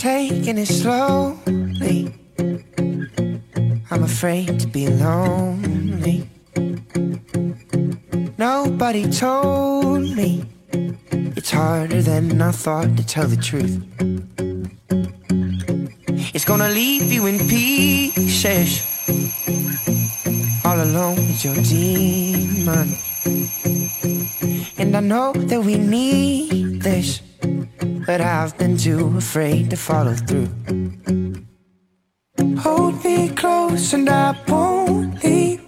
taking it slowly. I'm afraid to be lonely. Nobody told me it's harder than I thought to tell the truth. It's gonna leave you in pieces. All alone with your demon. And I know that we need this, but I've been too afraid to follow through. Hold me close and I won't leave.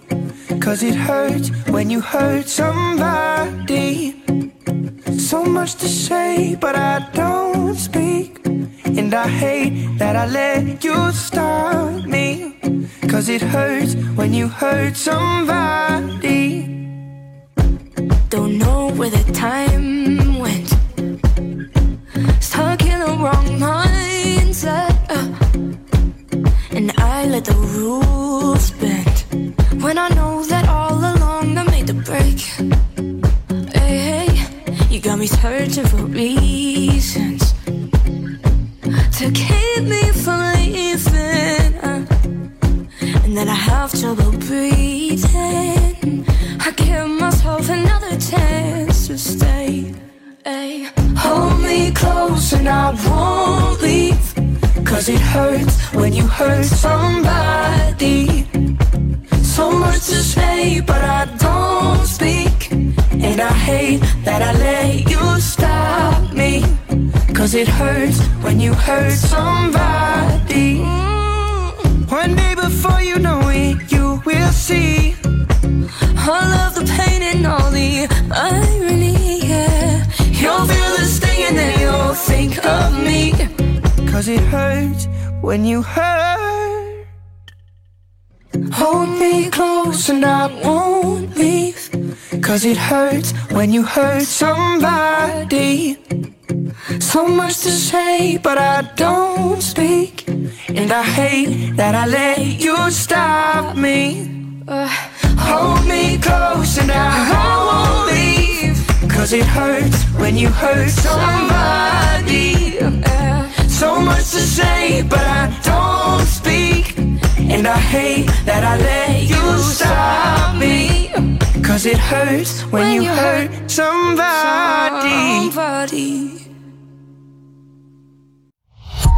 Cause it hurts when you hurt somebody. So much to say, but I don't speak. And I hate that I let you stop me. Cause it hurts when you hurt somebody. Don't know where the time And I let the rules bend. When I know that all along I made the break. Hey, hey, you got me searching for reasons to keep me from leaving. And then I have trouble breathing. I give myself another chance to stay. Ay. Hold me close and I won't leave. Cause it hurts when you hurt somebody. So much to say, but I don't speak. And I hate that I let you stop me. Cause it hurts when you hurt somebody. One day before you know it, you will see. Cause it hurts when you hurt. Hold me close and I won't leave. Cause it hurts when you hurt somebody. So much to say, but I don't speak. And I hate that I let you stop me. Uh, Hold me close and I won't leave. Cause it hurts when you hurt somebody. Say, but I don't speak. And I hate that I let you stop me. Cause it hurts when, you hurt somebody. Somebody.